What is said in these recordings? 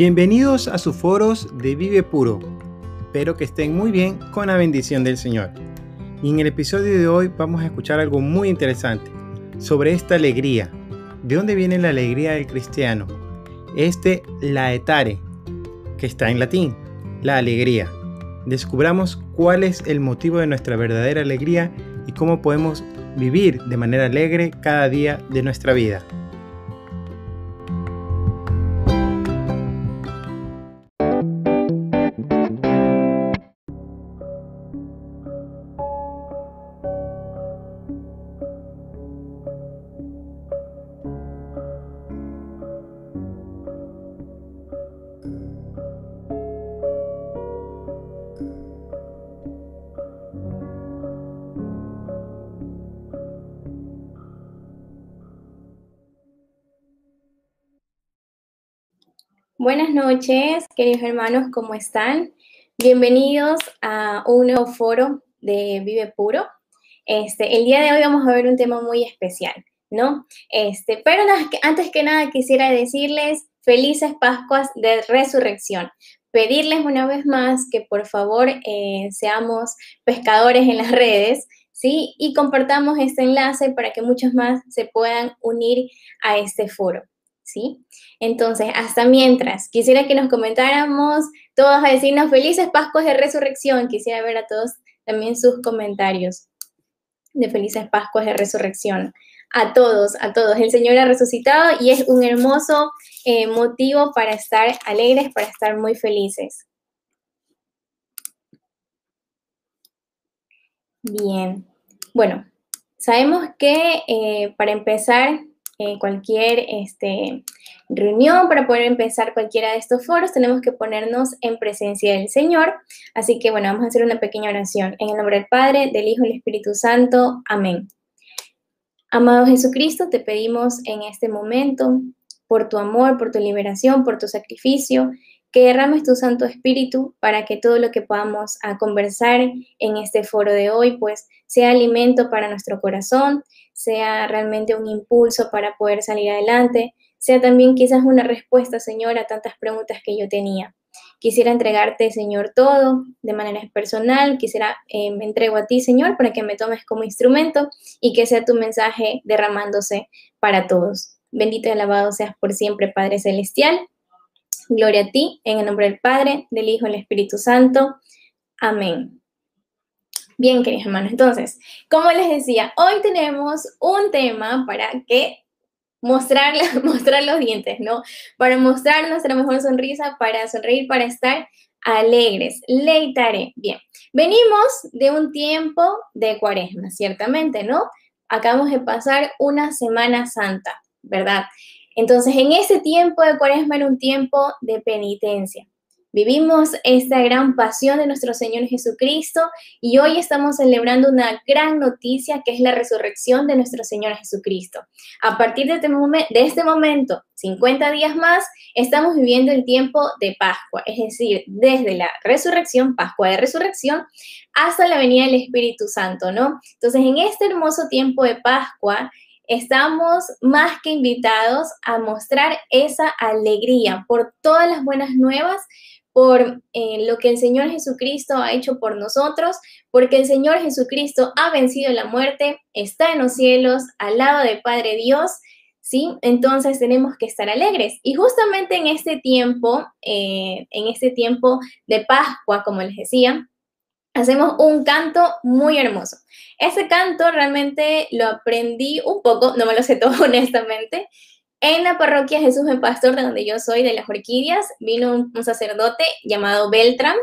Bienvenidos a sus foros de Vive Puro. Espero que estén muy bien con la bendición del Señor. Y en el episodio de hoy vamos a escuchar algo muy interesante sobre esta alegría. ¿De dónde viene la alegría del cristiano? Este laetare, que está en latín, la alegría. Descubramos cuál es el motivo de nuestra verdadera alegría y cómo podemos vivir de manera alegre cada día de nuestra vida. Buenas noches, queridos hermanos, ¿cómo están? Bienvenidos a un nuevo foro de Vive Puro. Este, el día de hoy vamos a ver un tema muy especial, ¿no? Este, pero antes que nada quisiera decirles felices Pascuas de Resurrección. Pedirles una vez más que por favor eh, seamos pescadores en las redes, ¿sí? Y compartamos este enlace para que muchos más se puedan unir a este foro. ¿Sí? Entonces, hasta mientras, quisiera que nos comentáramos todos a decirnos felices Pascuas de Resurrección. Quisiera ver a todos también sus comentarios de felices Pascuas de Resurrección. A todos, a todos. El Señor ha resucitado y es un hermoso eh, motivo para estar alegres, para estar muy felices. Bien, bueno, sabemos que eh, para empezar cualquier este, reunión, para poder empezar cualquiera de estos foros, tenemos que ponernos en presencia del Señor. Así que bueno, vamos a hacer una pequeña oración. En el nombre del Padre, del Hijo y del Espíritu Santo. Amén. Amado Jesucristo, te pedimos en este momento por tu amor, por tu liberación, por tu sacrificio, que derrames tu Santo Espíritu para que todo lo que podamos a conversar en este foro de hoy, pues sea alimento para nuestro corazón, sea realmente un impulso para poder salir adelante, sea también quizás una respuesta, Señor, a tantas preguntas que yo tenía. Quisiera entregarte, Señor, todo de manera personal. Quisiera, eh, me entrego a ti, Señor, para que me tomes como instrumento y que sea tu mensaje derramándose para todos. Bendito y alabado seas por siempre, Padre Celestial. Gloria a ti, en el nombre del Padre, del Hijo y del Espíritu Santo. Amén. Bien, queridos hermanos, entonces, como les decía, hoy tenemos un tema para que mostrar, mostrar los dientes, ¿no? Para mostrar nuestra mejor sonrisa, para sonreír, para estar alegres. Leitaré. Bien, venimos de un tiempo de cuaresma, ciertamente, ¿no? Acabamos de pasar una Semana Santa, ¿verdad? Entonces, en ese tiempo de cuaresma era un tiempo de penitencia. Vivimos esta gran pasión de nuestro Señor Jesucristo y hoy estamos celebrando una gran noticia que es la resurrección de nuestro Señor Jesucristo. A partir de este, de este momento, 50 días más, estamos viviendo el tiempo de Pascua, es decir, desde la resurrección, Pascua de resurrección, hasta la venida del Espíritu Santo, ¿no? Entonces, en este hermoso tiempo de Pascua, estamos más que invitados a mostrar esa alegría por todas las buenas nuevas por eh, lo que el Señor Jesucristo ha hecho por nosotros, porque el Señor Jesucristo ha vencido la muerte, está en los cielos, al lado del Padre Dios, ¿sí? Entonces tenemos que estar alegres. Y justamente en este tiempo, eh, en este tiempo de Pascua, como les decía, hacemos un canto muy hermoso. Ese canto realmente lo aprendí un poco, no me lo sé todo honestamente, en la parroquia Jesús el Pastor, de donde yo soy, de las Orquídeas, vino un, sacerdote llamado Beltram.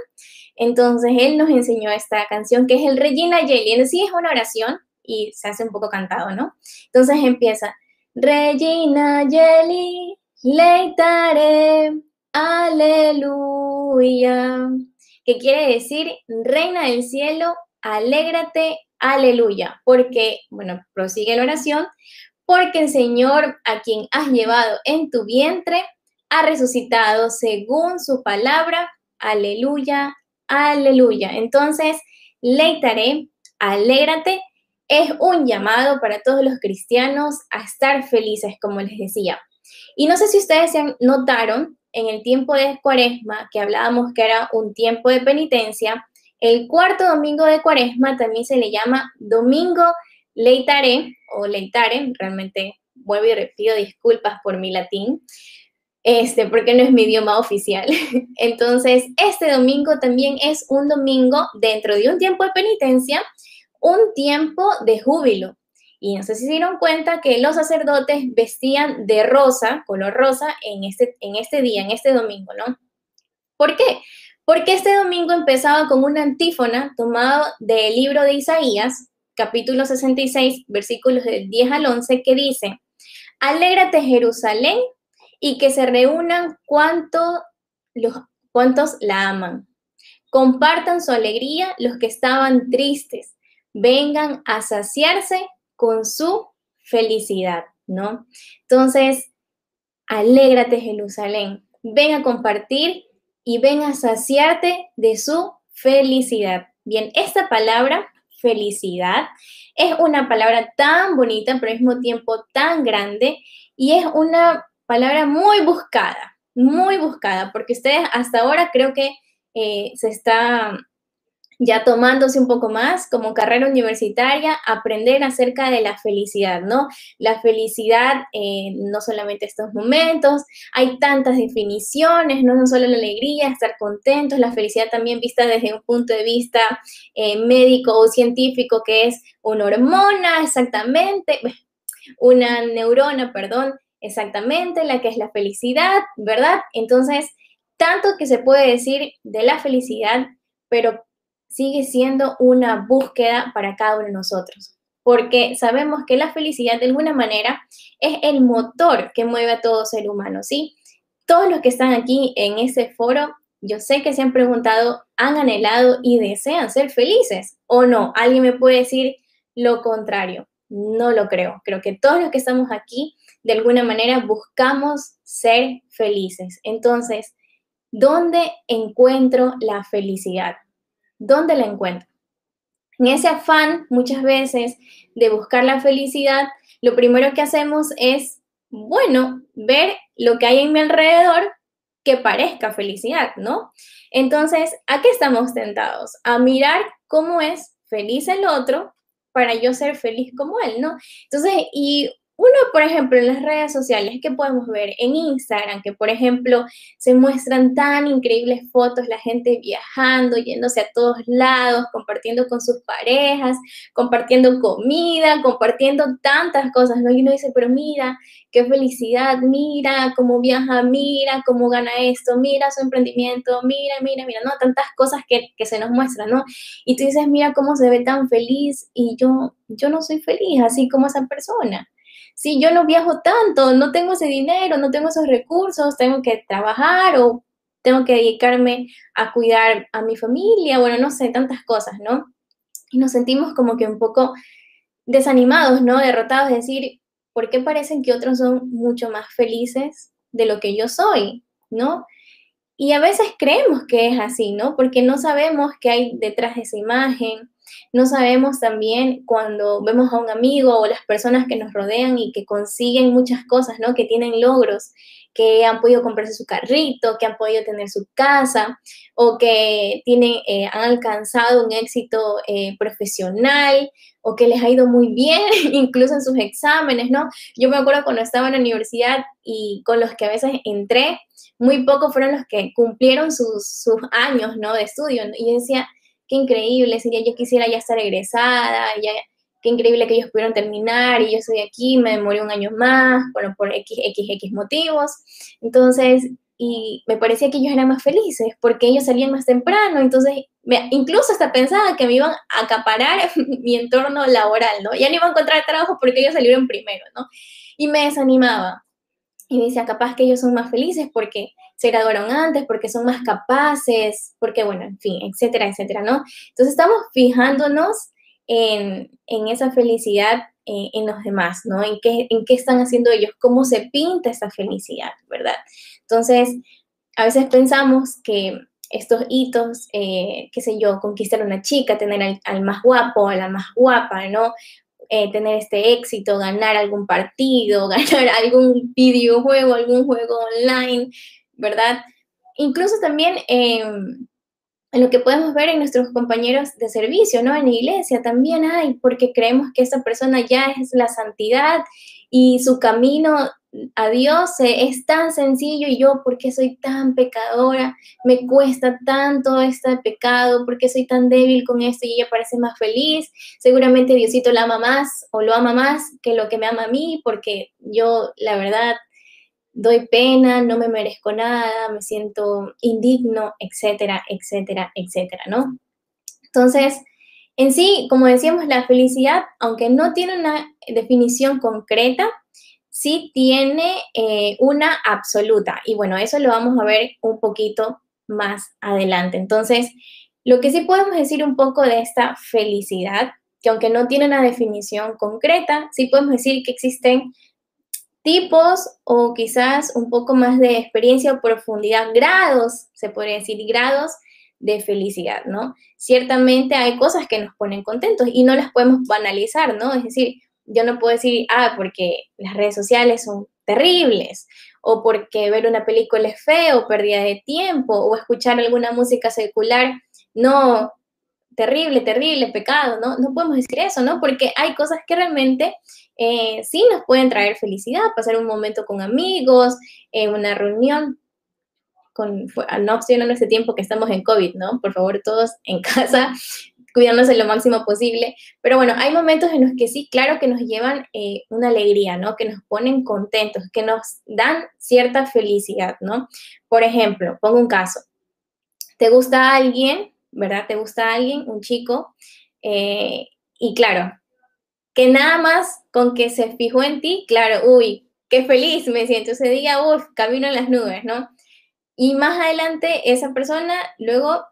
Entonces él nos enseñó esta canción que es el Regina Yeli. En sí es una oración y se hace un poco cantado, ¿no? Entonces empieza, Regina Yeli, leitare, aleluya. Que quiere decir, Reina del cielo, alégrate, aleluya. Porque, bueno, prosigue la oración, porque el Señor a quien has llevado en tu vientre ha resucitado según su palabra. Aleluya, aleluya. Entonces, leitaré, alégrate, es un llamado para todos los cristianos a estar felices, como les decía. Y no sé si ustedes notaron, en el tiempo de cuaresma, que hablábamos que era un tiempo de penitencia, el cuarto domingo de cuaresma también se le llama domingo leitare o leitare, realmente vuelvo y pido disculpas por mi latín, este, porque no es mi idioma oficial. Entonces, este domingo también es un domingo dentro de un tiempo de penitencia, un tiempo de júbilo. Y no sé si se dieron cuenta que los sacerdotes vestían de rosa, color rosa, en este, en este día, en este domingo, ¿no? ¿Por qué? Porque este domingo empezaba con una antífona tomada del libro de Isaías, capítulo 66, versículos del 10 al 11, que dice, Alégrate Jerusalén y que se reúnan cuantos, los, cuantos la aman. Compartan su alegría los que estaban tristes. Vengan a saciarse con su felicidad, ¿no? Entonces, alégrate Jerusalén. Ven a compartir y ven a saciarte de su felicidad. Bien, esta palabra, felicidad, es una palabra tan bonita, pero al mismo tiempo tan grande y es una palabra muy buscada, muy buscada, porque ustedes hasta ahora creo que eh, se está ya tomándose un poco más como carrera universitaria, aprender acerca de la felicidad, ¿no? La felicidad, no solamente estos momentos, hay tantas definiciones, no, no solo la alegría, estar contentos, la felicidad también vista desde un punto de vista eh, médico o científico, que es una hormona, exactamente, una neurona, perdón, exactamente, la que es la felicidad, ¿verdad? Entonces, tanto que se puede decir de la felicidad, pero sigue siendo una búsqueda para cada uno de nosotros, porque sabemos que la felicidad de alguna manera es el motor que mueve a todo ser humano, ¿sí? Todos los que están aquí en ese foro, yo sé que se han preguntado, han anhelado y desean ser felices o no. Alguien me puede decir lo contrario. No lo creo. Creo que todos los que estamos aquí de alguna manera buscamos ser felices. Entonces, ¿dónde encuentro la felicidad? ¿Dónde la encuentro? En ese afán, muchas veces, de buscar la felicidad, lo primero que hacemos es, bueno, ver lo que hay en mi alrededor que parezca felicidad, ¿no? Entonces, ¿a qué estamos tentados? A mirar cómo es feliz el otro para yo ser feliz como él, ¿no? Entonces, y uno, por ejemplo, en las redes sociales, ¿qué podemos ver? En Instagram, que por ejemplo se muestran tan increíbles fotos, la gente viajando, yéndose a todos lados, compartiendo con sus parejas, compartiendo comida, compartiendo tantas cosas, ¿no? Y uno dice, pero mira, qué felicidad, mira cómo viaja, mira cómo gana esto, mira su emprendimiento, mira, mira, mira, ¿no? Tantas cosas que, que se nos muestran, ¿no? Y tú dices, mira cómo se ve tan feliz y yo, yo no soy feliz, así como esa persona si yo no viajo tanto, no tengo ese dinero, no tengo esos recursos, tengo que trabajar o tengo que dedicarme a cuidar a mi familia, bueno, no sé, tantas cosas, ¿no? Y nos sentimos como que un poco desanimados, ¿no? Derrotados, es decir, ¿por qué parecen que otros son mucho más felices de lo que yo soy, ¿no? Y a veces creemos que es así, ¿no? Porque no sabemos qué hay detrás de esa imagen, no sabemos también cuando vemos a un amigo o las personas que nos rodean y que consiguen muchas cosas, ¿no? Que tienen logros, que han podido comprarse su carrito, que han podido tener su casa o que tienen, eh, han alcanzado un éxito eh, profesional o que les ha ido muy bien, incluso en sus exámenes, ¿no? Yo me acuerdo cuando estaba en la universidad y con los que a veces entré, muy pocos fueron los que cumplieron sus, sus años, ¿no? De estudio. Y yo decía, qué increíble, sería yo quisiera ya estar egresada, ya, qué increíble que ellos pudieron terminar y yo estoy aquí, me demoré un año más, bueno, por X, X, X motivos. Entonces, y me parecía que ellos eran más felices porque ellos salían más temprano, entonces me, incluso hasta pensaba que me iban a acaparar mi entorno laboral, ¿no? Ya no iba a encontrar trabajo porque ellos salieron primero, ¿no? Y me desanimaba. Y me decía, capaz que ellos son más felices porque se graduaron antes, porque son más capaces, porque, bueno, en fin, etcétera, etcétera, ¿no? Entonces estamos fijándonos en, esa felicidad eh, en los demás, ¿no? En qué, en qué están haciendo ellos, cómo se pinta esa felicidad, ¿verdad? Entonces, a veces pensamos que estos hitos, eh, qué sé yo, conquistar a una chica, tener al, al, más guapo, a la más guapa, ¿no? Eh, tener este éxito, ganar algún partido, ganar algún videojuego, algún juego online, ¿verdad? Incluso también en lo que podemos ver en nuestros compañeros de servicio, ¿no? En la iglesia también hay, porque creemos que esa persona ya es la santidad y su camino a Dios es tan sencillo y yo, ¿por qué soy tan pecadora? Me cuesta tanto este pecado, ¿por qué soy tan débil con esto y ella parece más feliz? Seguramente Diosito la ama más o lo ama más que lo que me ama a mí, porque yo, la verdad, doy pena, no me merezco nada, me siento indigno, etcétera, etcétera, etcétera, ¿no? Entonces, en sí, como decíamos, la felicidad, aunque no tiene una definición concreta, sí tiene eh, una absoluta. Y bueno, eso lo vamos a ver un poquito más adelante. Entonces, lo que sí podemos decir un poco de esta felicidad, que aunque no tiene una definición concreta, sí podemos decir que existen tipos o quizás un poco más de experiencia o profundidad, grados, se podría decir, grados de felicidad, ¿no? Ciertamente hay cosas que nos ponen contentos y no las podemos banalizar, ¿no? Es decir, yo no puedo decir, ah, porque las redes sociales son terribles, o porque ver una película es feo, pérdida de tiempo, o escuchar alguna música secular, no, terrible, terrible, pecado, ¿no? No podemos decir eso, ¿no? Porque hay cosas que realmente eh, sí nos pueden traer felicidad, pasar un momento con amigos, en una reunión, con, no opcionando ese tiempo que estamos en COVID, ¿no? Por favor, todos en casa, cuidándose lo máximo posible. Pero bueno, hay momentos en los que sí, claro que nos llevan eh, una alegría, ¿no? Que nos ponen contentos, que nos dan cierta felicidad, ¿no? Por ejemplo, pongo un caso. ¿Te gusta alguien, verdad? ¿Te gusta alguien, un chico? Eh, y claro, que nada más con que se fijó en ti, claro, uy, qué feliz me siento ese día, uff, camino en las nubes, ¿no? Y más adelante esa persona luego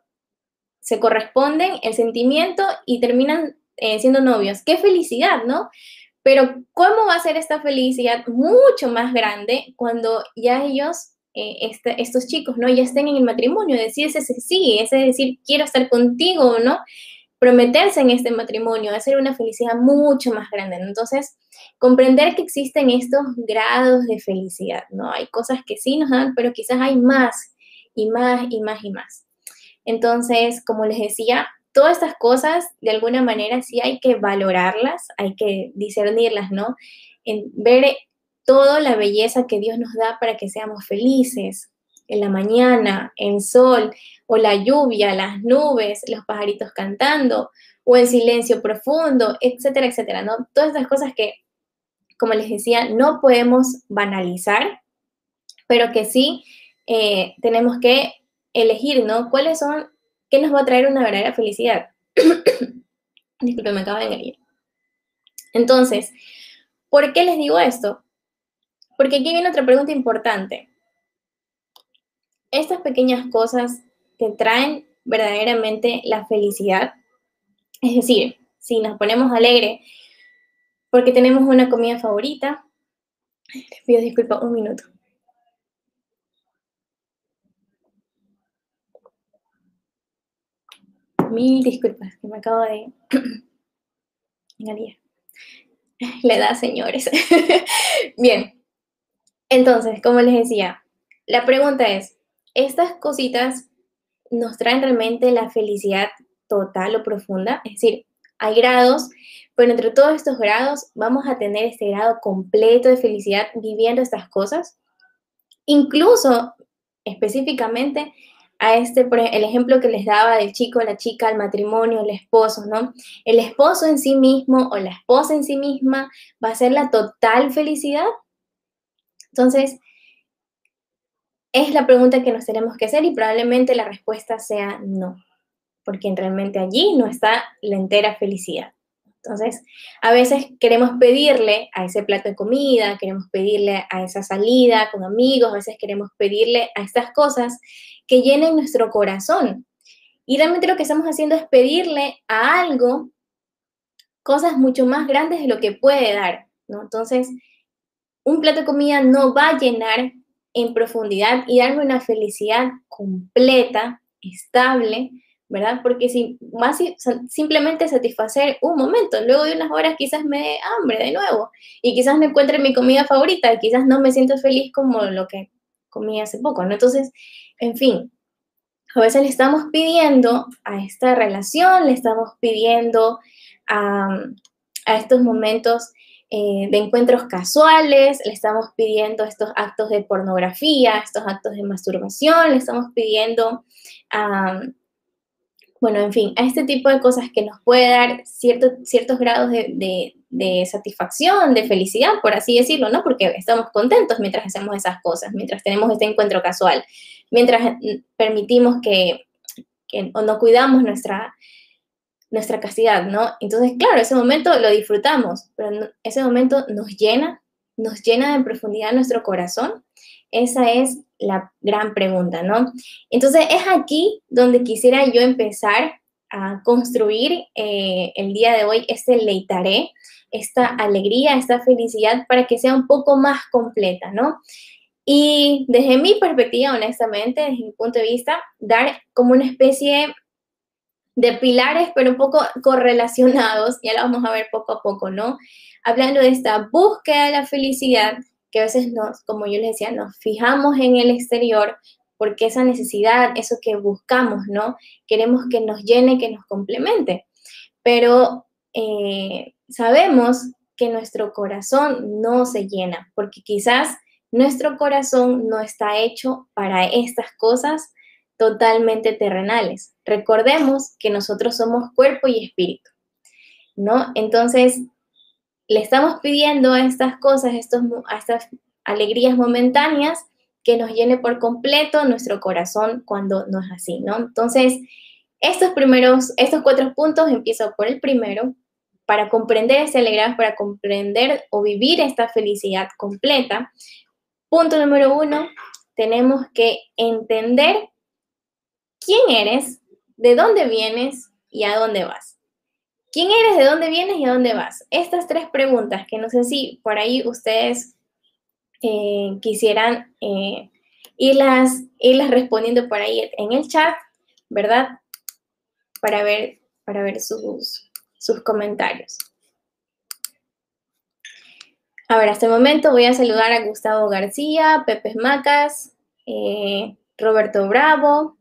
se corresponden el sentimiento y terminan eh, siendo novios. Qué felicidad, ¿no? Pero ¿cómo va a ser esta felicidad mucho más grande cuando ya ellos, eh, este, estos chicos, ¿no? Ya estén en el matrimonio, decir ese sí, ese decir quiero estar contigo, ¿no? Prometerse en este matrimonio, hacer una felicidad mucho más grande. Entonces, comprender que existen estos grados de felicidad, ¿no? Hay cosas que sí nos dan, pero quizás hay más y más y más y más. Entonces, como les decía, todas estas cosas, de alguna manera, sí hay que valorarlas, hay que discernirlas, ¿no? En ver toda la belleza que Dios nos da para que seamos felices. En la mañana, el sol o la lluvia, las nubes, los pajaritos cantando o el silencio profundo, etcétera, etcétera, ¿no? Todas estas cosas que, como les decía, no podemos banalizar, pero que sí eh, tenemos que elegir, ¿no? ¿Cuáles son, qué nos va a traer una verdadera felicidad? Disculpe, me acaba de venir. Entonces, ¿por qué les digo esto? Porque aquí viene otra pregunta importante. Estas pequeñas cosas te traen verdaderamente la felicidad. Es decir, si nos ponemos alegre porque tenemos una comida favorita, les pido disculpa un minuto. Mil disculpas, que me acabo de La edad, señores. Bien, entonces, como les decía, la pregunta es, ¿estas cositas nos traen realmente la felicidad total o profunda? Es decir, hay grados, pero entre todos estos grados vamos a tener este grado completo de felicidad viviendo estas cosas. Incluso, específicamente, a este, el ejemplo que les daba del chico, la chica, el matrimonio, el esposo, ¿no? El esposo en sí mismo o la esposa en sí misma va a ser la total felicidad. Entonces, es la pregunta que nos tenemos que hacer y probablemente la respuesta sea no, porque realmente allí no está la entera felicidad. Entonces, a veces queremos pedirle a ese plato de comida, queremos pedirle a esa salida con amigos, a veces queremos pedirle a estas cosas que llenen nuestro corazón. Y realmente lo que estamos haciendo es pedirle a algo cosas mucho más grandes de lo que puede dar, ¿no? Entonces, un plato de comida no va a llenar en profundidad y darme una felicidad completa, estable, ¿verdad? Porque si más simplemente satisfacer un momento, luego de unas horas quizás me dé hambre de nuevo y quizás no encuentre mi comida favorita y quizás no me siento feliz como lo que comí hace poco, ¿no? Entonces, en fin, a veces le estamos pidiendo a esta relación, le estamos pidiendo a, a estos momentos eh, de encuentros casuales, le estamos pidiendo estos actos de pornografía, estos actos de masturbación, le estamos pidiendo, bueno, en fin, a este tipo de cosas que nos puede dar ciertos grados de, de, satisfacción, de felicidad, por así decirlo, ¿no? Porque estamos contentos mientras hacemos esas cosas, mientras tenemos este encuentro casual, mientras permitimos que, que no cuidamos nuestra, nuestra castidad, ¿no? Entonces, claro, ese momento lo disfrutamos, pero ese momento nos llena, nos llena de profundidad nuestro corazón. Esa es la gran pregunta, ¿no? Entonces, es aquí donde quisiera yo empezar a construir eh, el día de hoy este leitaré, esta alegría, esta felicidad para que sea un poco más completa, ¿no? Y desde mi perspectiva, honestamente, desde mi punto de vista, dar como una especie de pilares, pero un poco correlacionados, ya lo vamos a ver poco a poco, ¿no? Hablando de esta búsqueda de la felicidad, que a veces nos, como yo les decía, nos fijamos en el exterior, porque esa necesidad, eso que buscamos, ¿no? Queremos que nos llene, que nos complemente, pero eh, sabemos que nuestro corazón no se llena, porque quizás nuestro corazón no está hecho para estas cosas totalmente terrenales. Recordemos que nosotros somos cuerpo y espíritu, ¿no? Entonces, le estamos pidiendo a estas cosas, estos, a estas alegrías momentáneas, que nos llene por completo nuestro corazón cuando no es así, ¿no? Entonces, estos primeros, estos cuatro puntos, empiezo por el primero, para comprender ese alegría, para comprender o vivir esta felicidad completa. Punto número uno, tenemos que entender quién eres, de dónde vienes y a dónde vas. ¿Quién eres, de dónde vienes y a dónde vas? Estas tres preguntas que no sé si por ahí ustedes eh, quisieran eh, irlas, irlas respondiendo por ahí en el chat, ¿verdad? Para ver, para ver sus, sus comentarios. A ver, hasta el momento voy a saludar a Gustavo García, Pepe Macas, eh, Roberto Bravo,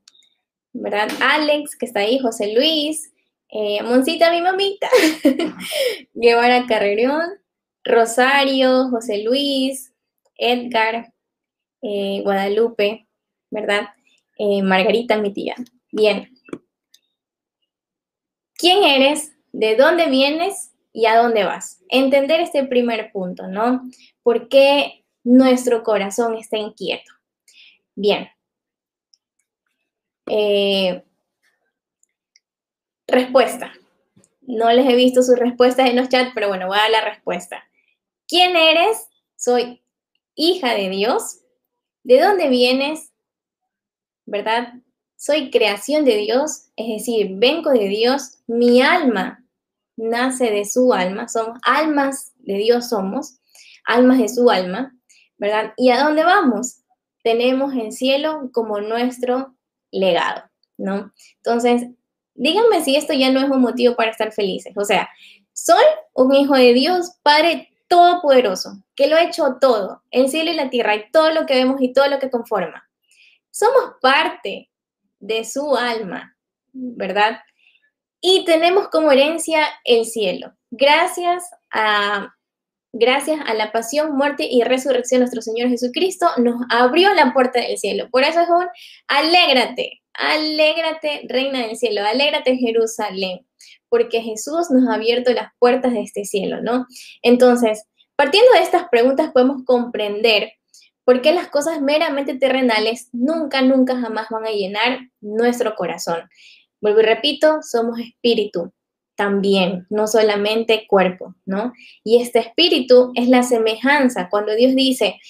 ¿verdad? Alex, que está ahí, José Luis, eh, Moncita, mi mamita, Guevara Carrerón, Rosario, José Luis, Edgar, eh, Guadalupe, ¿verdad? Eh, Margarita, mi tía. Bien. ¿Quién eres? ¿De dónde vienes? ¿Y a dónde vas? Entender este primer punto, ¿no? ¿Por qué nuestro corazón está inquieto? Bien, eh, respuesta. No les he visto sus respuestas en los chats, pero bueno, voy a dar la respuesta. ¿Quién eres? Soy hija de Dios. ¿De dónde vienes? ¿Verdad? Soy creación de Dios, es decir, vengo de Dios. Mi alma nace de su alma. Somos almas de Dios, somos almas de su alma, ¿verdad? ¿Y a dónde vamos? Tenemos el cielo como nuestro legado, ¿no? Entonces, díganme si esto ya no es un motivo para estar felices. O sea, soy un hijo de Dios, Padre Todopoderoso, que lo ha hecho todo, el cielo y la tierra, y todo lo que vemos y todo lo que conforma. Somos parte de su alma, ¿verdad? Y tenemos como herencia el cielo. Gracias a gracias a la pasión, muerte y resurrección de nuestro Señor Jesucristo, nos abrió la puerta del cielo. Por eso es un alégrate, alégrate, reina del cielo, alégrate Jerusalén, porque Jesús nos ha abierto las puertas de este cielo, ¿no? Entonces, partiendo de estas preguntas podemos comprender por qué las cosas meramente terrenales nunca, nunca jamás van a llenar nuestro corazón. Vuelvo y repito, somos espíritu, también, no solamente cuerpo, ¿no? Y este espíritu es la semejanza. Cuando Dios dice,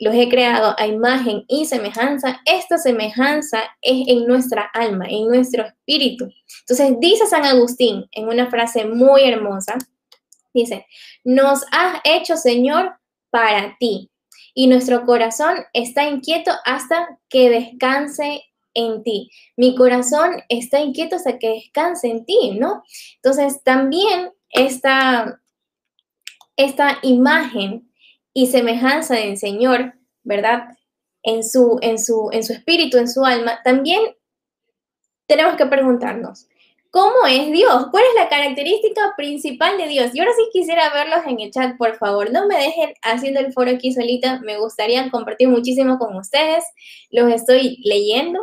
los he creado a imagen y semejanza, esta semejanza es en nuestra alma, en nuestro espíritu. Entonces dice San Agustín en una frase muy hermosa, dice, nos has hecho Señor para ti y nuestro corazón está inquieto hasta que descanse en ti. Mi corazón está inquieto hasta que descanse en ti, ¿no? Entonces, también esta, esta imagen y semejanza del Señor, ¿verdad? en su, en su, en su espíritu, en su alma, también tenemos que preguntarnos, ¿cómo es Dios? ¿Cuál es la característica principal de Dios? Y ahora sí quisiera verlos en el chat, por favor. No me dejen haciendo el foro aquí solita. Me gustaría compartir muchísimo con ustedes. Los estoy leyendo.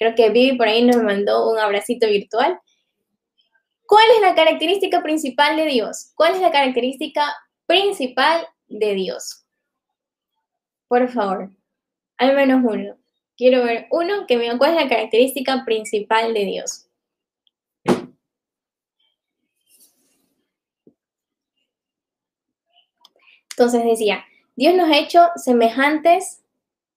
Creo que Vivi por ahí nos mandó un abracito virtual. ¿Cuál es la característica principal de Dios? ¿Cuál es la característica principal de Dios? Por favor, al menos uno. Quiero ver uno que me diga cuál es la característica principal de Dios. Entonces decía, Dios nos ha hecho semejantes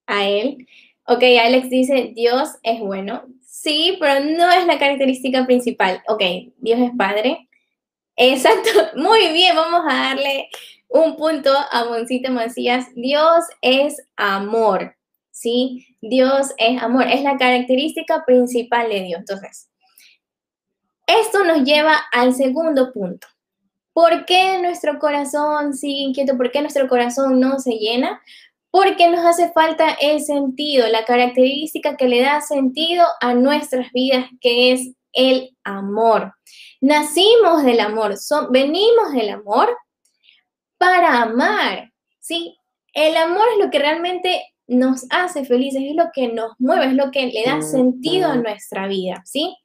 a Él. Ok, Alex dice, Dios es bueno. Sí, pero no es la característica principal. Ok, Dios es Padre. Exacto, muy bien, vamos a darle un punto a Moncita Macías. Dios es amor, ¿sí? Dios es amor, es la característica principal de Dios. Entonces, esto nos lleva al segundo punto. ¿Por qué nuestro corazón sigue inquieto? ¿Por qué nuestro corazón no se llena? Porque nos hace falta el sentido, la característica que le da sentido a nuestras vidas, que es el amor. Nacimos del amor, venimos del amor para amar, ¿sí? El amor es lo que realmente nos hace felices, es lo que nos mueve, es lo que le da sentido a nuestra vida, ¿sí?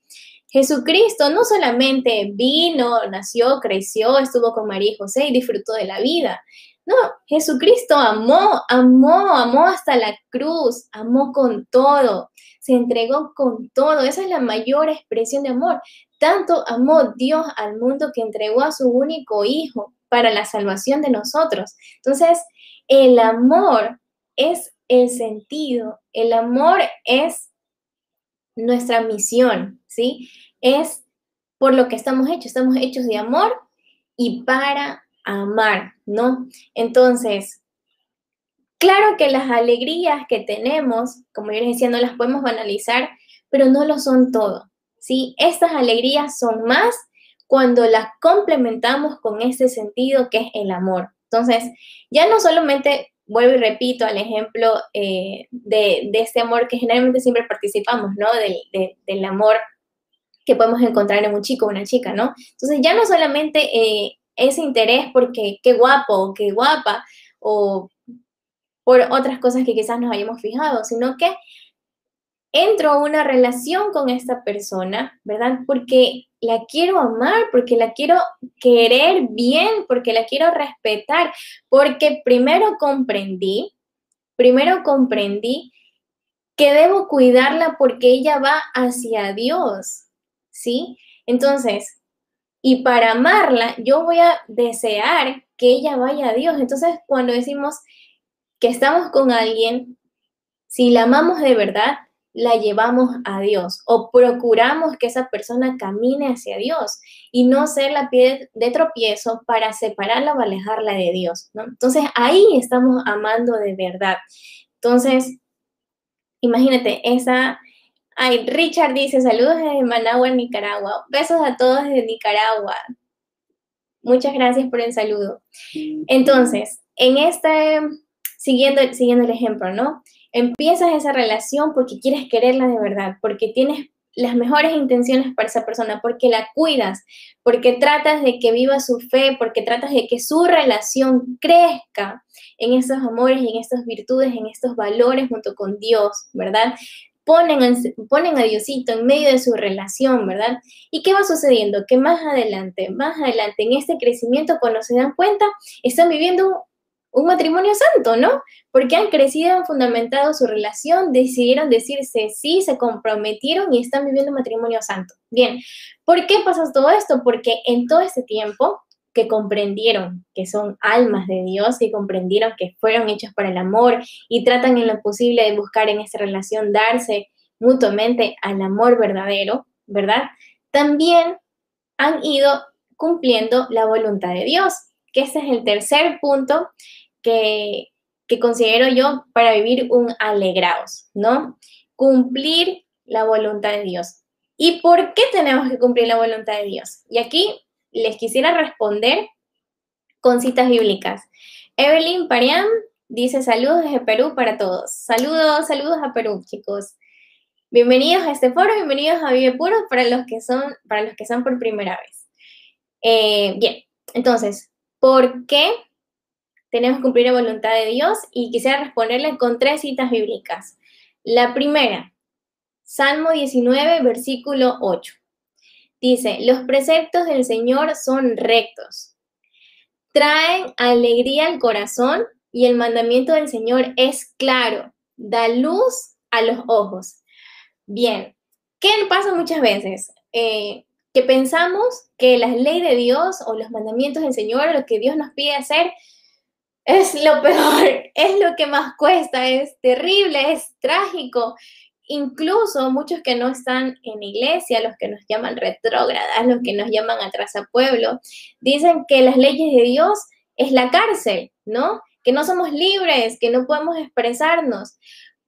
Jesucristo no solamente vino, nació, creció, estuvo con María y José y disfrutó de la vida. No, Jesucristo amó, amó, amó hasta la cruz, amó con todo, se entregó con todo. Esa es la mayor expresión de amor. Tanto amó Dios al mundo que entregó a su único hijo para la salvación de nosotros. Entonces, el amor es el sentido, el amor es nuestra misión, ¿sí? Es por lo que estamos hechos, estamos hechos de amor y para amar, ¿no? Entonces, claro que las alegrías que tenemos, como yo les decía, no las podemos banalizar, pero no lo son todo, ¿sí? Estas alegrías son más cuando las complementamos con ese sentido que es el amor. Entonces, ya no solamente vuelvo y repito al ejemplo eh, de, este amor que generalmente siempre participamos, ¿no? Del, amor que podemos encontrar en un chico o una chica, ¿no? Entonces ya no solamente eh, ese interés porque qué guapo, qué guapa, o por otras cosas que quizás nos hayamos fijado, sino que entro a una relación con esta persona, ¿verdad? Porque la quiero amar, porque la quiero querer bien, porque la quiero respetar, porque primero comprendí, primero comprendí que debo cuidarla porque ella va hacia Dios, ¿sí? Entonces, y para amarla, yo voy a desear que ella vaya a Dios. Entonces, cuando decimos que estamos con alguien, si la amamos de verdad, la llevamos a Dios o procuramos que esa persona camine hacia Dios y no ser la pie de tropiezo para separarla o alejarla de Dios. Entonces ahí estamos amando de verdad. Entonces, imagínate, esa... Ay, Richard dice, saludos desde Managua, Nicaragua. Besos a todos desde Nicaragua. Muchas gracias por el saludo. Entonces, en este, siguiendo, siguiendo el ejemplo, ¿no? Empiezas esa relación porque quieres quererla de verdad, porque tienes las mejores intenciones para esa persona, porque la cuidas, porque tratas de que viva su fe, porque tratas de que su relación crezca en esos amores, en estas virtudes, en estos valores junto con Dios, ¿verdad? Ponen, ponen a Diosito en medio de su relación, ¿verdad? ¿Y qué va sucediendo? Que más adelante, más adelante, en este crecimiento, cuando se dan cuenta, están viviendo un matrimonio santo, ¿no? Porque han crecido, han fundamentado su relación, decidieron decirse sí, se comprometieron y están viviendo un matrimonio santo. Bien, ¿por qué pasa todo esto? Porque en todo este tiempo que comprendieron que son almas de Dios y comprendieron que fueron hechos para el amor y tratan en lo posible de buscar en esta relación darse mutuamente al amor verdadero, ¿verdad? También han ido cumpliendo la voluntad de Dios, que ese es el tercer punto que, considero yo para vivir un alegraos, ¿no? Cumplir la voluntad de Dios. ¿Y por qué tenemos que cumplir la voluntad de Dios? Y aquí les quisiera responder con citas bíblicas. Evelyn Pariam Dice saludos desde Perú para todos. Saludos, saludos a Perú, chicos. Bienvenidos a este foro, bienvenidos a Vive Puro para los que son, para los que son por primera vez. Eh, bien, entonces, ¿por qué tenemos que cumplir la voluntad de Dios? Y quisiera responderle con tres citas bíblicas. La primera, Salmo 19, versículo 8. Dice, los preceptos del Señor son rectos, traen alegría al corazón y el mandamiento del Señor es claro, da luz a los ojos. Bien, ¿qué pasa muchas veces? Eh, que pensamos que la ley de Dios o los mandamientos del Señor, lo que Dios nos pide hacer, es lo peor, es lo que más cuesta, es terrible, es trágico. Incluso muchos que no están en iglesia, los que nos llaman retrógradas, los que nos llaman atrás a pueblo, dicen que las leyes de Dios es la cárcel, ¿no? Que no somos libres, que no podemos expresarnos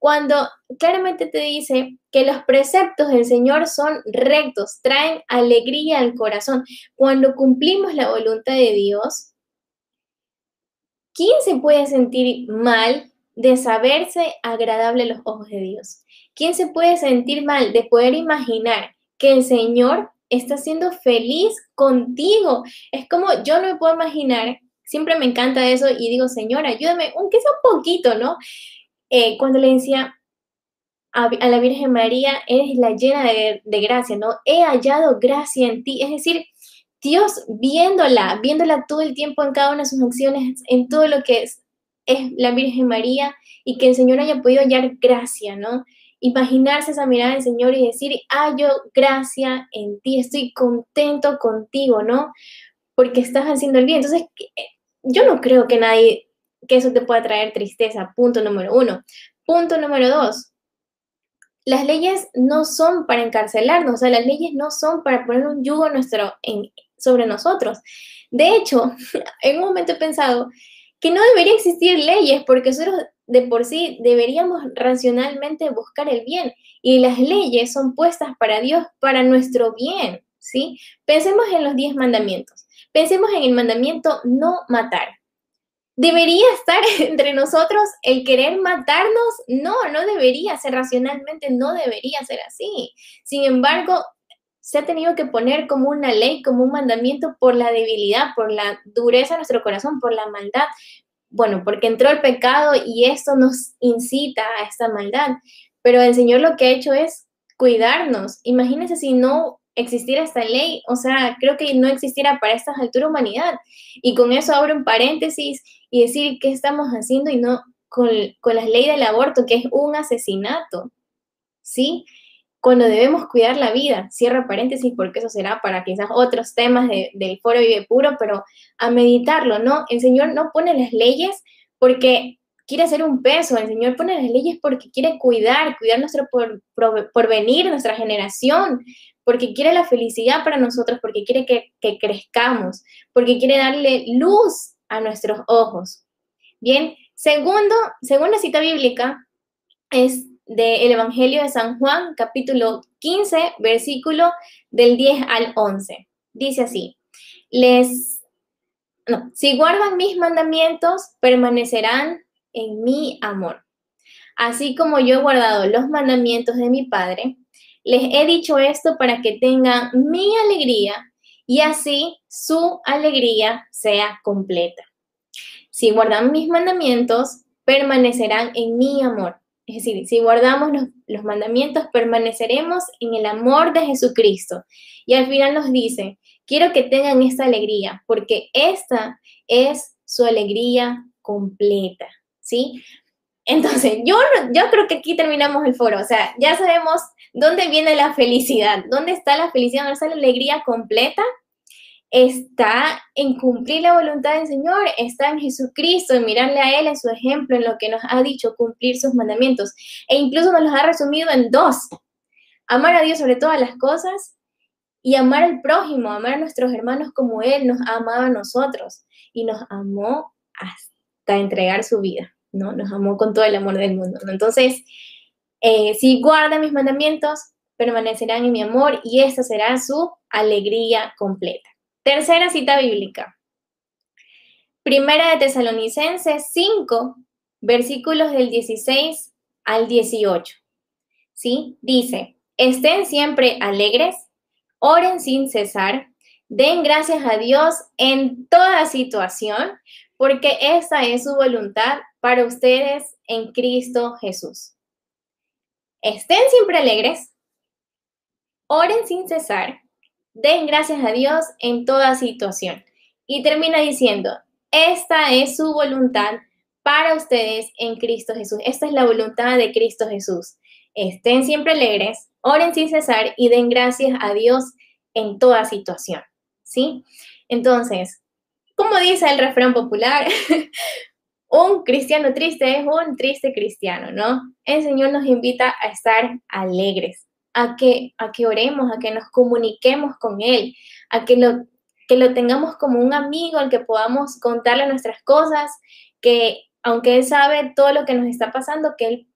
cuando claramente te dice que los preceptos del Señor son rectos, traen alegría al corazón. Cuando cumplimos la voluntad de Dios, ¿quién se puede sentir mal de saberse agradable a los ojos de Dios? ¿Quién se puede sentir mal de poder imaginar que el Señor está siendo feliz contigo? Es como yo no me puedo imaginar, siempre me encanta eso y digo, Señor, ayúdame, aunque sea un poquito, ¿no? Eh, cuando le decía a, la Virgen María, eres la llena de, gracia, ¿no? He hallado gracia en ti. Es decir, Dios viéndola, viéndola todo el tiempo en cada una de sus acciones, en todo lo que es, es la Virgen María y que el Señor haya podido hallar gracia, ¿no? Imaginarse esa mirada del Señor y decir, hallo gracia en ti, estoy contento contigo, ¿no? Porque estás haciendo el bien. Entonces, eh, yo no creo que nadie que eso te pueda traer tristeza, punto número uno. Punto número dos, las leyes no son para encarcelarnos, o sea, las leyes no son para poner un yugo nuestro sobre nosotros. De hecho, en un momento he pensado que no debería existir leyes porque nosotros de por sí deberíamos racionalmente buscar el bien y las leyes son puestas para Dios para nuestro bien, ¿sí? Pensemos en los diez mandamientos. Pensemos en el mandamiento no matar debería estar entre nosotros el querer matarnos. No, no debería ser racionalmente, no debería ser así. Sin embargo, se ha tenido que poner como una ley, como un mandamiento por la debilidad, por la dureza de nuestro corazón, por la maldad. Bueno, porque entró el pecado y esto nos incita a esta maldad. Pero el Señor lo que ha hecho es cuidarnos. Imagínense si no existiera esta ley, o sea, creo que no existiera para esta altura humanidad. Y con eso abro un paréntesis y decir qué estamos haciendo y no con, con la ley del aborto, que es un asesinato, ¿sí? Cuando debemos cuidar la vida, cierro paréntesis porque eso será para quizás otros temas del foro Vive Puro, pero a meditarlo, ¿no? El Señor no pone las leyes porque quiere hacer un peso, el Señor pone las leyes porque quiere cuidar, cuidar nuestro por, porvenir, nuestra generación, porque quiere la felicidad para nosotros, porque quiere que, que crezcamos, porque quiere darle luz a nuestros ojos. Bien, segundo, segunda cita bíblica es del Evangelio de San Juan, capítulo 15, versículo del 10 al 11. Dice así, les, no, si guardan mis mandamientos, permanecerán en mi amor. Así como yo he guardado los mandamientos de mi Padre, les he dicho esto para que tengan mi alegría y así su alegría sea completa. Si guardan mis mandamientos, permanecerán en mi amor. Es decir, si guardamos los, mandamientos, permaneceremos en el amor de Jesucristo. Y al final nos dice, quiero que tengan esta alegría, porque esta es su alegría completa, ¿sí? Entonces, yo, yo creo que aquí terminamos el foro, o sea, ya sabemos dónde viene la felicidad, dónde está la felicidad, dónde está la alegría completa, está en cumplir la voluntad del Señor, está en Jesucristo, en mirarle a Él, en su ejemplo, en lo que nos ha dicho, cumplir sus mandamientos. E incluso nos los ha resumido en dos. Amar a Dios sobre todas las cosas y amar al prójimo, amar a nuestros hermanos como Él nos ha amado a nosotros y nos amó hasta entregar su vida, ¿no? Nos amó con todo el amor del mundo. Entonces, eh, si guarda mis mandamientos, permanecerán en mi amor y esta será su alegría completa. Tercera cita bíblica. Primera de Tesalonicenses 5, versículos del 16 al 18. ¿Sí? Dice, estén siempre alegres, oren sin cesar, den gracias a Dios en toda situación, porque esa es su voluntad para ustedes en Cristo Jesús. Estén siempre alegres, oren sin cesar, den gracias a Dios en toda situación. Y termina diciendo, esta es su voluntad para ustedes en Cristo Jesús. Esta es la voluntad de Cristo Jesús. Estén siempre alegres, oren sin cesar y den gracias a Dios en toda situación. ¿Sí? Entonces, como dice el refrán popular, un cristiano triste es un triste cristiano, ¿no? El Señor nos invita a estar alegres, a que, a que oremos, a que nos comuniquemos con Él, a que lo, que lo tengamos como un amigo al que podamos contarle nuestras cosas, que aunque Él sabe todo lo que nos está pasando, que Él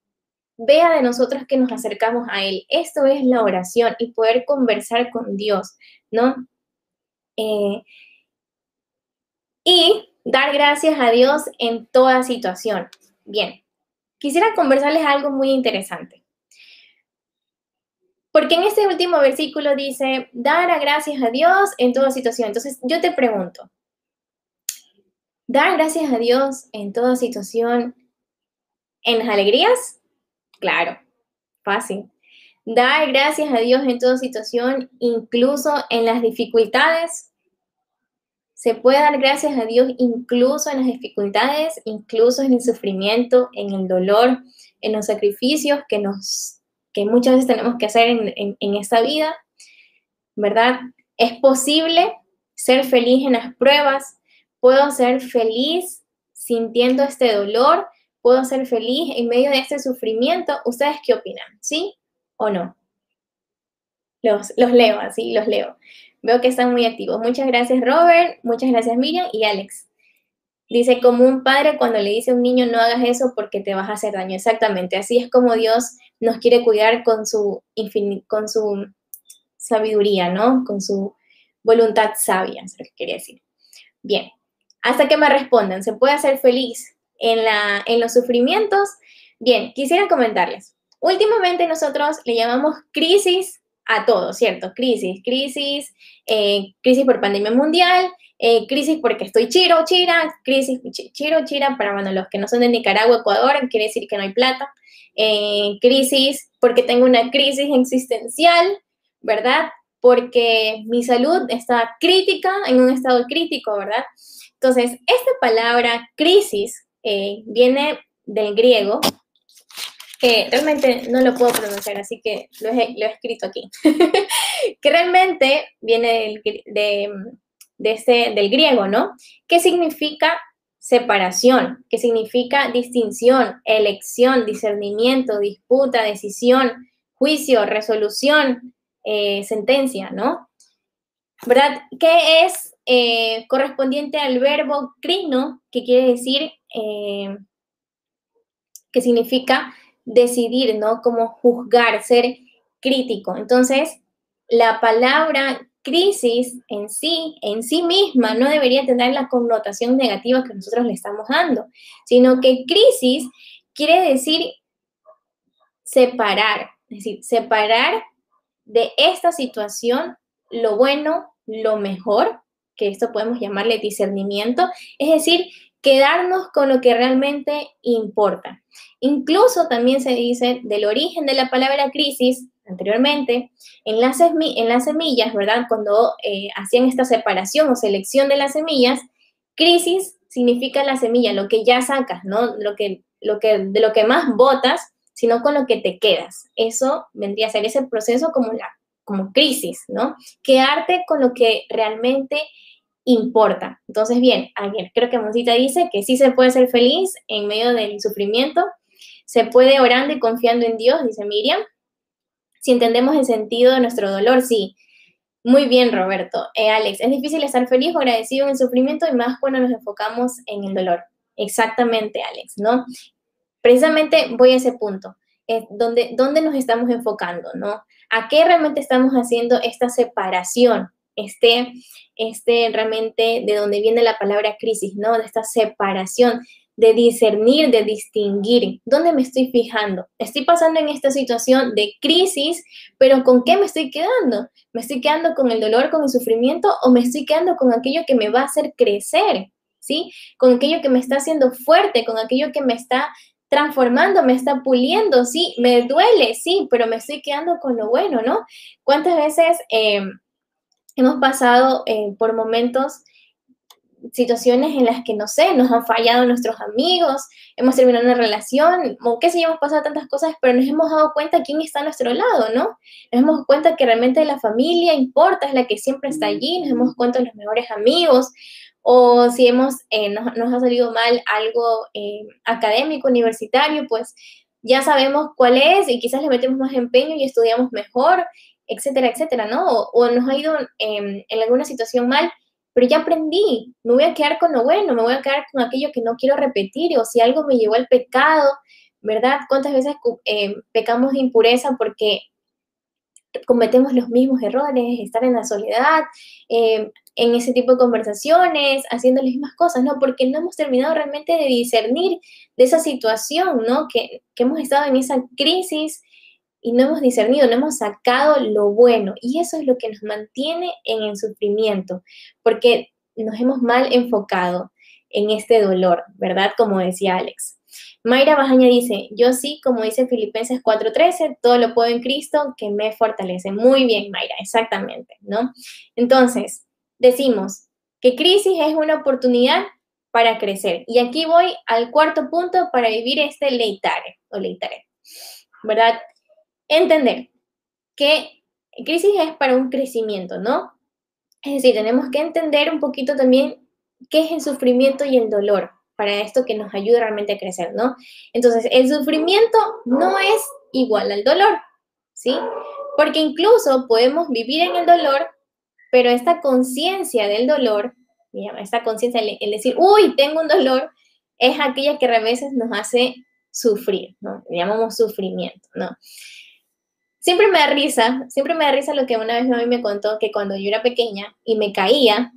vea de nosotros que nos acercamos a Él. Esto es la oración y poder conversar con Dios, ¿no? Eh, y dar gracias a Dios en toda situación. Bien, quisiera conversarles algo muy interesante. Porque en este último versículo dice, dar gracias a Dios en toda situación. Entonces yo te pregunto, ¿dar gracias a Dios en toda situación en las alegrías? Claro, fácil. Dar gracias a Dios en toda situación, incluso en las dificultades. Se puede dar gracias a Dios incluso en las dificultades, incluso en el sufrimiento, en el dolor, en los sacrificios que nos que muchas veces tenemos que hacer en, en, esta vida, ¿verdad? Es posible ser feliz en las pruebas, puedo ser feliz sintiendo este dolor, puedo ser feliz en medio de este sufrimiento. ¿Ustedes qué opinan? ¿Sí o no? Los, los leo, así los leo. Veo que están muy activos. Muchas gracias Robert, muchas gracias Miriam y Alex. Dice, como un padre cuando le dice a un niño, no hagas eso porque te vas a hacer daño. Exactamente, así es como Dios nos quiere cuidar con su, con su sabiduría, ¿no? Con su voluntad sabia, es lo que quería decir. Bien, hasta que me respondan, ¿se puede hacer feliz en, la, en los sufrimientos? Bien, quisiera comentarles. Últimamente nosotros le llamamos crisis a todo, ¿cierto? Crisis, crisis, eh, crisis por pandemia mundial, eh, crisis porque estoy chiro, chira, crisis, chiro, chira, para bueno, los que no son de Nicaragua, Ecuador, quiere decir que no hay plata. Crisis porque tengo una crisis existencial, ¿verdad? Porque mi salud está crítica, en un estado crítico, ¿verdad? Entonces, esta palabra crisis eh, viene del griego, que realmente no lo puedo pronunciar, así que lo he, escrito aquí, que realmente viene de de ese, del griego, ¿no? ¿Qué significa separación? ¿Qué significa distinción, elección, discernimiento, disputa, decisión, juicio, resolución, eh, sentencia, ¿no? ¿Verdad? ¿Qué es eh, correspondiente al verbo crino, que quiere decir, eh, que significa decidir, ¿no? Como juzgar, ser crítico. Entonces, la palabra crisis en sí, en sí misma, no debería tener la connotación negativa que nosotros le estamos dando, sino que crisis quiere decir separar, es decir, separar de esta situación lo bueno, lo mejor, que esto podemos llamarle discernimiento, es decir, quedarnos con lo que realmente importa. Incluso también se dice del origen de la palabra crisis, anteriormente, en las, en las semillas, ¿verdad? Cuando eh, hacían esta separación o selección de las semillas, crisis significa la semilla, lo que ya sacas, ¿no? Lo que, lo que, de lo que más botas, sino con lo que te quedas. Eso vendría a ser ese proceso como, la, como crisis, ¿no? Quedarte con lo que realmente importa. Entonces, bien, creo que Monsita dice que sí se puede ser feliz en medio del sufrimiento, se puede orando y confiando en Dios, dice Miriam, si entendemos el sentido de nuestro dolor, sí. Muy bien, Roberto. Eh, Alex, es difícil estar feliz o agradecido en el sufrimiento y más cuando nos enfocamos en el dolor. Exactamente, Alex, ¿no? Precisamente voy a ese punto. Eh, ¿dónde, ¿Dónde nos estamos enfocando, no? ¿A qué realmente estamos haciendo esta separación? Este, este realmente de donde viene la palabra crisis, ¿no? De esta separación de discernir, de distinguir dónde me estoy fijando. Estoy pasando en esta situación de crisis, pero ¿con qué me estoy quedando? ¿Me estoy quedando con el dolor, con el sufrimiento o me estoy quedando con aquello que me va a hacer crecer? ¿Sí? Con aquello que me está haciendo fuerte, con aquello que me está transformando, me está puliendo, sí, me duele, sí, pero me estoy quedando con lo bueno, ¿no? ¿Cuántas veces eh, hemos pasado eh, por momentos situaciones en las que, no sé, nos han fallado nuestros amigos, hemos terminado una relación, o qué sé yo, hemos pasado tantas cosas, pero nos hemos dado cuenta quién está a nuestro lado, ¿no? Nos hemos dado cuenta que realmente la familia importa, es la que siempre está allí, nos hemos dado cuenta de los mejores amigos, o si hemos, eh, nos, ha salido mal algo eh, académico, universitario, pues ya sabemos cuál es y quizás le metemos más empeño y estudiamos mejor, etcétera, etcétera, ¿no? O, nos ha ido em, en alguna situación mal, pero ya aprendí, me voy a quedar con lo bueno, me voy a quedar con aquello que no quiero repetir, o si algo me llevó al pecado, ¿verdad? ¿Cuántas veces eh, pecamos de impureza porque cometemos los mismos errores, estar en la soledad, eh, en ese tipo de conversaciones, haciendo las mismas cosas, ¿no? Porque no hemos terminado realmente de discernir de esa situación, ¿no? Que, que hemos estado en esa crisis y no hemos discernido, no hemos sacado lo bueno. Y eso es lo que nos mantiene en el sufrimiento, porque nos hemos mal enfocado en este dolor, ¿verdad? Como decía Alex. Mayra Bajaña dice, yo sí, como dice Filipenses 4:13, todo lo puedo en Cristo que me fortalece. Muy bien, Mayra, exactamente, ¿no? Entonces, decimos que crisis es una oportunidad para crecer. Y aquí voy al cuarto punto para vivir este leitare o leitare, ¿verdad? Entender que crisis es para un crecimiento, ¿no? Es decir, tenemos que entender un poquito también qué es el sufrimiento y el dolor para esto que nos ayude realmente a crecer, ¿no? Entonces, el sufrimiento no es igual al dolor, ¿sí? Porque incluso podemos vivir en el dolor, pero esta conciencia del dolor, esta conciencia, el decir, uy, tengo un dolor, es aquella que a veces nos hace sufrir, ¿no? Le llamamos sufrimiento, ¿no? Siempre me da risa, siempre me da risa lo que una vez mi mamá me contó, que cuando yo era pequeña y me caía,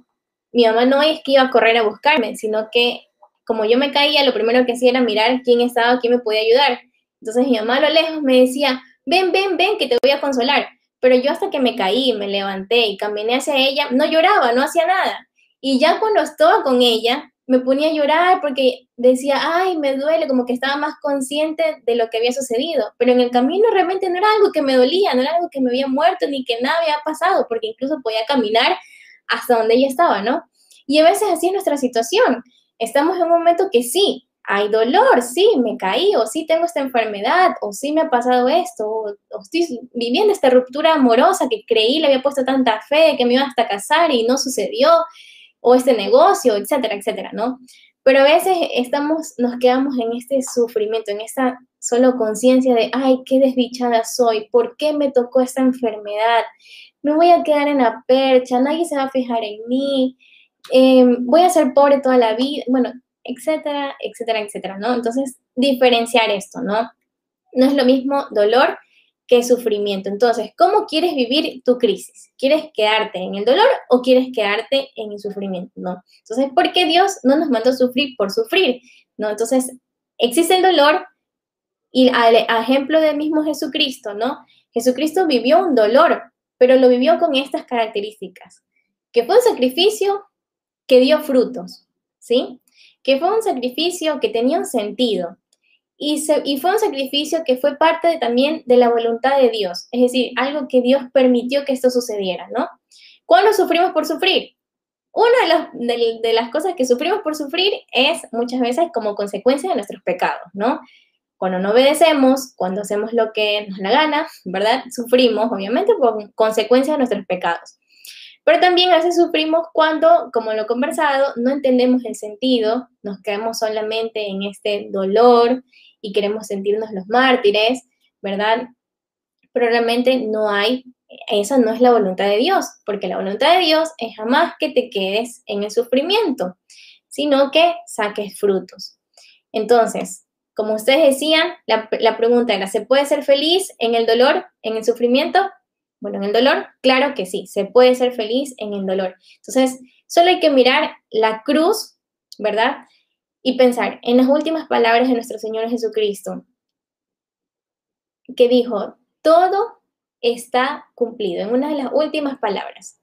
mi mamá no es que iba a correr a buscarme, sino que como yo me caía, lo primero que hacía era mirar quién estaba, quién me podía ayudar. Entonces mi mamá a lo lejos me decía, ven, ven, ven, que te voy a consolar. Pero yo hasta que me caí, me levanté y caminé hacia ella, no lloraba, no hacía nada. Y ya cuando estaba con ella, me ponía a llorar porque decía, ay, me duele, como que estaba más consciente de lo que había sucedido. Pero en el camino realmente no era algo que me dolía, no era algo que me había muerto ni que nada había pasado, porque incluso podía caminar hasta donde ella estaba, ¿no? Y a veces así es nuestra situación. Estamos en un momento que sí, hay dolor, sí, me caí, o sí tengo esta enfermedad, o sí me ha pasado esto, o, estoy viviendo esta ruptura amorosa que creí, le había puesto tanta fe, que me iba hasta casar y no sucedió, o este negocio, etcétera, etcétera, ¿no? Pero a veces estamos, nos quedamos en este sufrimiento, en esta solo conciencia de, ay, qué desdichada soy, ¿por qué me tocó esta enfermedad? Me voy a quedar en la percha, nadie se va a fijar en mí, em, voy a ser pobre toda la vida, bueno, etcétera, etcétera, etcétera, ¿no? Entonces, diferenciar esto, ¿no? No es lo mismo dolor qué sufrimiento. Entonces, ¿cómo quieres vivir tu crisis? ¿Quieres quedarte en el dolor o quieres quedarte en el sufrimiento? No. Entonces, ¿por qué Dios no nos mandó sufrir por sufrir? ¿No? Entonces, existe el dolor y al ejemplo del mismo Jesucristo, ¿no? Jesucristo vivió un dolor, pero lo vivió con estas características, que fue un sacrificio que dio frutos, ¿sí? Que fue un sacrificio que tenía un sentido, y, fue un sacrificio que fue parte también de la voluntad de Dios, es decir, algo que Dios permitió que esto sucediera, ¿no? ¿Cuándo sufrimos por sufrir? Una de, de, las cosas que sufrimos por sufrir es muchas veces como consecuencia de nuestros pecados, ¿no? Cuando no obedecemos, cuando hacemos lo que nos la gana, ¿verdad? Sufrimos, obviamente, por consecuencia de nuestros pecados. Pero también a veces sufrimos cuando, como lo he conversado, no entendemos el sentido, nos quedamos solamente en este dolor y queremos sentirnos los mártires, ¿verdad? Pero realmente no hay, esa no es la voluntad de Dios, porque la voluntad de Dios es jamás que te quedes en el sufrimiento, sino que saques frutos. Entonces, como ustedes decían, la, la pregunta era, ¿se puede ser feliz en el dolor, en el sufrimiento? Bueno, en el dolor, claro que sí, se puede ser feliz en el dolor. Entonces, solo hay que mirar la cruz, ¿verdad? Y pensar en las últimas palabras de nuestro Señor Jesucristo, que dijo, todo está cumplido, en una de las últimas palabras.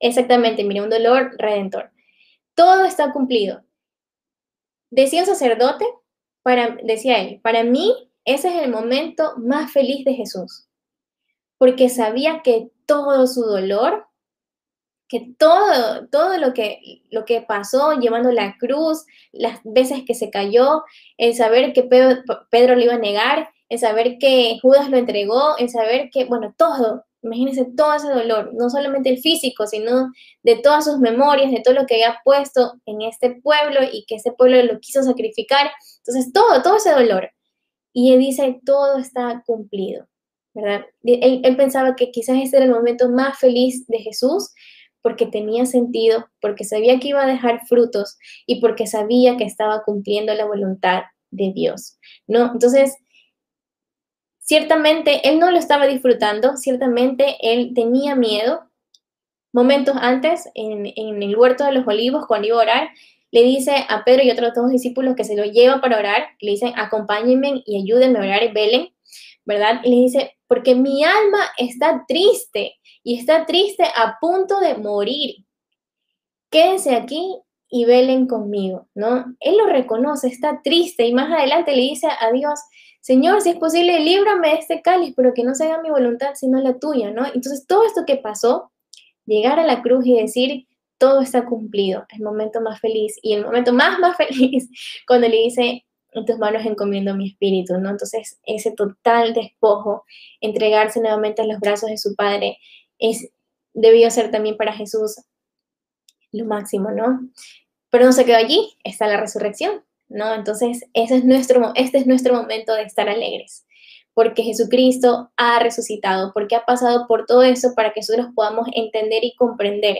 Exactamente, mire, un dolor redentor. Todo está cumplido. Decía un sacerdote, para, decía él, para mí ese es el momento más feliz de Jesús, porque sabía que todo su dolor, que todo, todo lo que, lo que pasó llevando la cruz, las veces que se cayó, el saber que Pedro, Pedro lo iba a negar, el saber que Judas lo entregó, el saber que, bueno, todo, imagínense todo ese dolor, no solamente el físico, sino de todas sus memorias, de todo lo que había puesto en este pueblo y que ese pueblo lo quiso sacrificar. Entonces, todo, todo ese dolor. Y él dice, todo está cumplido, ¿verdad? Él, él pensaba que quizás ese era el momento más feliz de Jesús porque tenía sentido, porque sabía que iba a dejar frutos y porque sabía que estaba cumpliendo la voluntad de Dios, ¿no? Entonces, Ciertamente él no lo estaba disfrutando, ciertamente él tenía miedo. Momentos antes, en, el huerto de los olivos, cuando iba a orar, le dice a Pedro y otros dos discípulos que se lo lleva para orar, le dicen, acompáñenme y ayúdenme a orar y velen, ¿verdad? Y le dice, porque mi alma está triste y está triste a punto de morir. Quédense aquí y velen conmigo, ¿no? Él lo reconoce, está triste y más adelante le dice a Dios, Señor, si es posible, líbrame de este cáliz, pero que no se haga mi voluntad, sino la tuya, ¿no? Entonces, todo esto que pasó, llegar a la cruz y decir, todo está cumplido, el momento más feliz y el momento más, más feliz, cuando le dice, en tus manos encomiendo mi espíritu, ¿no? Entonces, ese total despojo, entregarse nuevamente a los brazos de su Padre, es, debió ser también para Jesús lo máximo, ¿no? Pero no se quedó allí, está la resurrección, ¿no? Entonces, ese es nuestro, este es nuestro momento de estar alegres, porque Jesucristo ha resucitado, porque ha pasado por todo eso para que nosotros podamos entender y comprender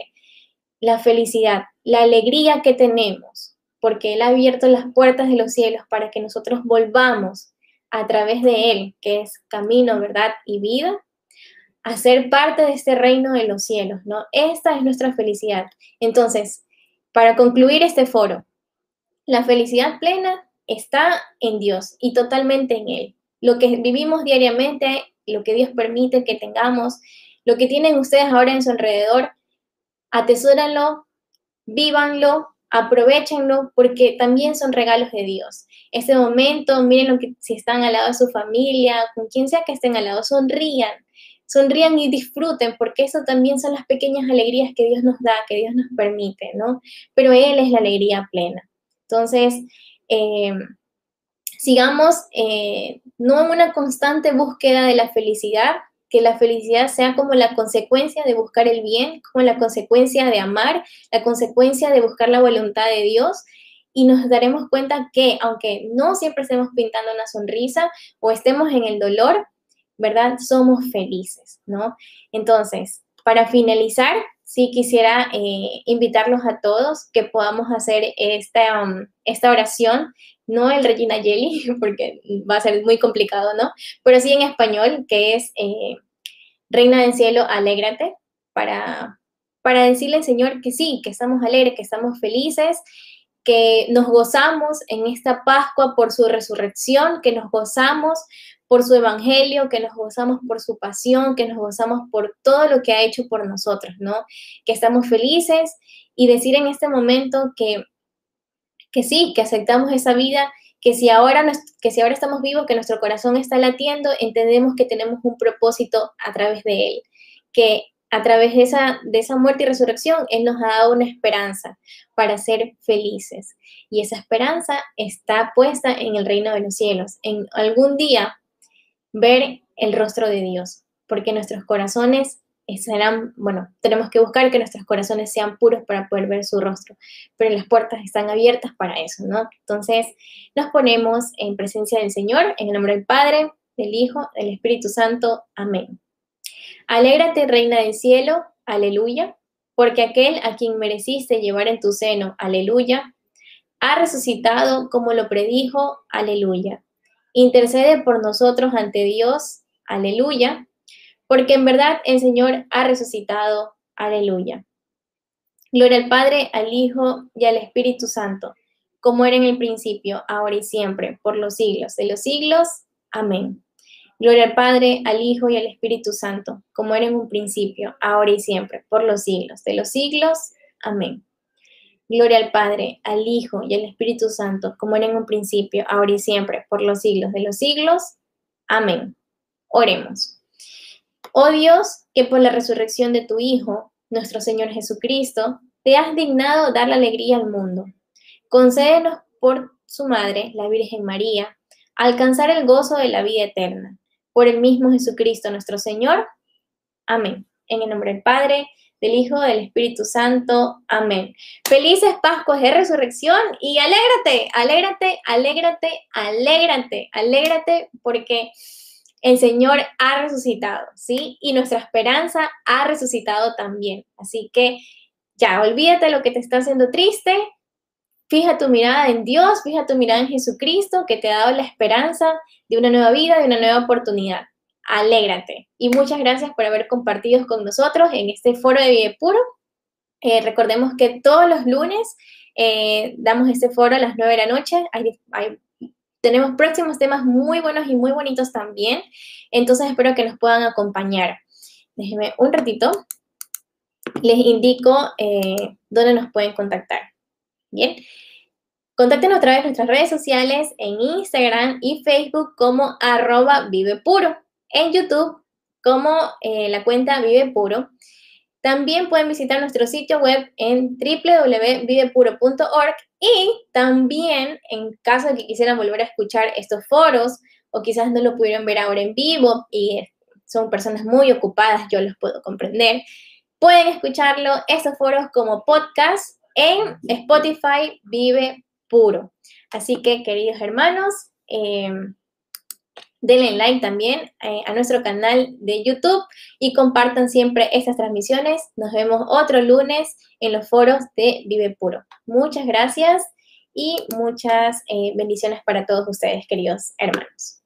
la felicidad, la alegría que tenemos, porque Él ha abierto las puertas de los cielos para que nosotros volvamos a través de Él, que es camino, verdad y vida, a ser parte de este reino de los cielos, ¿no? Esta es nuestra felicidad. Entonces, para concluir este foro, la felicidad plena está en Dios y totalmente en Él. Lo que vivimos diariamente, lo que Dios permite que tengamos, lo que tienen ustedes ahora en su alrededor, atesóranlo, vívanlo, aprovechenlo, porque también son regalos de Dios. Este momento, miren lo que si están al lado de su familia, con quien sea que estén al lado, sonrían, sonrían y disfruten, porque eso también son las pequeñas alegrías que Dios nos da, que Dios nos permite, ¿no? Pero Él es la alegría plena. Entonces, eh, sigamos eh, no en una constante búsqueda de la felicidad, que la felicidad sea como la consecuencia de buscar el bien, como la consecuencia de amar, la consecuencia de buscar la voluntad de Dios. Y nos daremos cuenta que aunque no siempre estemos pintando una sonrisa o estemos en el dolor, ¿verdad? Somos felices, ¿no? Entonces, para finalizar, sí quisiera eh, invitarlos a todos que podamos hacer esta, um, esta oración, no el Regina Jelly, porque va a ser muy complicado, ¿no? Pero sí en español, que es eh, Reina del Cielo, alégrate, para, para decirle al Señor que sí, que estamos alegres, que estamos felices, que nos gozamos en esta Pascua por su resurrección, que nos gozamos por su evangelio, que nos gozamos por su pasión, que nos gozamos por todo lo que ha hecho por nosotros, ¿no? Que estamos felices y decir en este momento que, que sí, que aceptamos esa vida, que si, ahora, que si ahora estamos vivos, que nuestro corazón está latiendo, entendemos que tenemos un propósito a través de él, que a través de esa, de esa muerte y resurrección, Él nos ha dado una esperanza para ser felices. Y esa esperanza está puesta en el reino de los cielos. En algún día ver el rostro de Dios, porque nuestros corazones serán, bueno, tenemos que buscar que nuestros corazones sean puros para poder ver su rostro, pero las puertas están abiertas para eso, ¿no? Entonces nos ponemos en presencia del Señor, en el nombre del Padre, del Hijo, del Espíritu Santo. Amén. Alégrate, Reina del Cielo, aleluya, porque aquel a quien mereciste llevar en tu seno, aleluya, ha resucitado como lo predijo, aleluya. Intercede por nosotros ante Dios, aleluya, porque en verdad el Señor ha resucitado, aleluya. Gloria al Padre, al Hijo y al Espíritu Santo, como era en el principio, ahora y siempre, por los siglos de los siglos. Amén. Gloria al Padre, al Hijo y al Espíritu Santo, como era en un principio, ahora y siempre, por los siglos de los siglos. Amén. Gloria al Padre, al Hijo y al Espíritu Santo, como era en un principio, ahora y siempre, por los siglos de los siglos. Amén. Oremos. Oh Dios, que por la resurrección de tu Hijo, nuestro Señor Jesucristo, te has dignado dar la alegría al mundo. Concédenos por su Madre, la Virgen María, alcanzar el gozo de la vida eterna. Por el mismo Jesucristo nuestro Señor. Amén. En el nombre del Padre, del Hijo, del Espíritu Santo. Amén. Felices Pascuas de Resurrección y alégrate, alégrate, alégrate, alégrate, alégrate, porque el Señor ha resucitado, ¿sí? Y nuestra esperanza ha resucitado también. Así que ya, olvídate lo que te está haciendo triste. Fija tu mirada en Dios, fija tu mirada en Jesucristo, que te ha dado la esperanza de una nueva vida, de una nueva oportunidad. Alégrate. Y muchas gracias por haber compartido con nosotros en este foro de Vive Puro. Eh, recordemos que todos los lunes eh, damos este foro a las 9 de la noche. Tenemos próximos temas muy buenos y muy bonitos también. Entonces espero que nos puedan acompañar. Déjenme un ratito. Les indico eh, dónde nos pueden contactar. Bien. Contáctenos a través de nuestras redes sociales en Instagram y Facebook como arroba Vive. En YouTube como eh, la cuenta Vive Puro. También pueden visitar nuestro sitio web en www.videpuro.org y también en caso de que quisieran volver a escuchar estos foros o quizás no lo pudieron ver ahora en vivo y son personas muy ocupadas, yo los puedo comprender, pueden escucharlo, estos foros como podcast en Spotify Vive Puro. Así que, queridos hermanos, eh, denle like también eh, a nuestro canal de YouTube y compartan siempre estas transmisiones. Nos vemos otro lunes en los foros de Vive Puro. Muchas gracias y muchas eh, bendiciones para todos ustedes, queridos hermanos.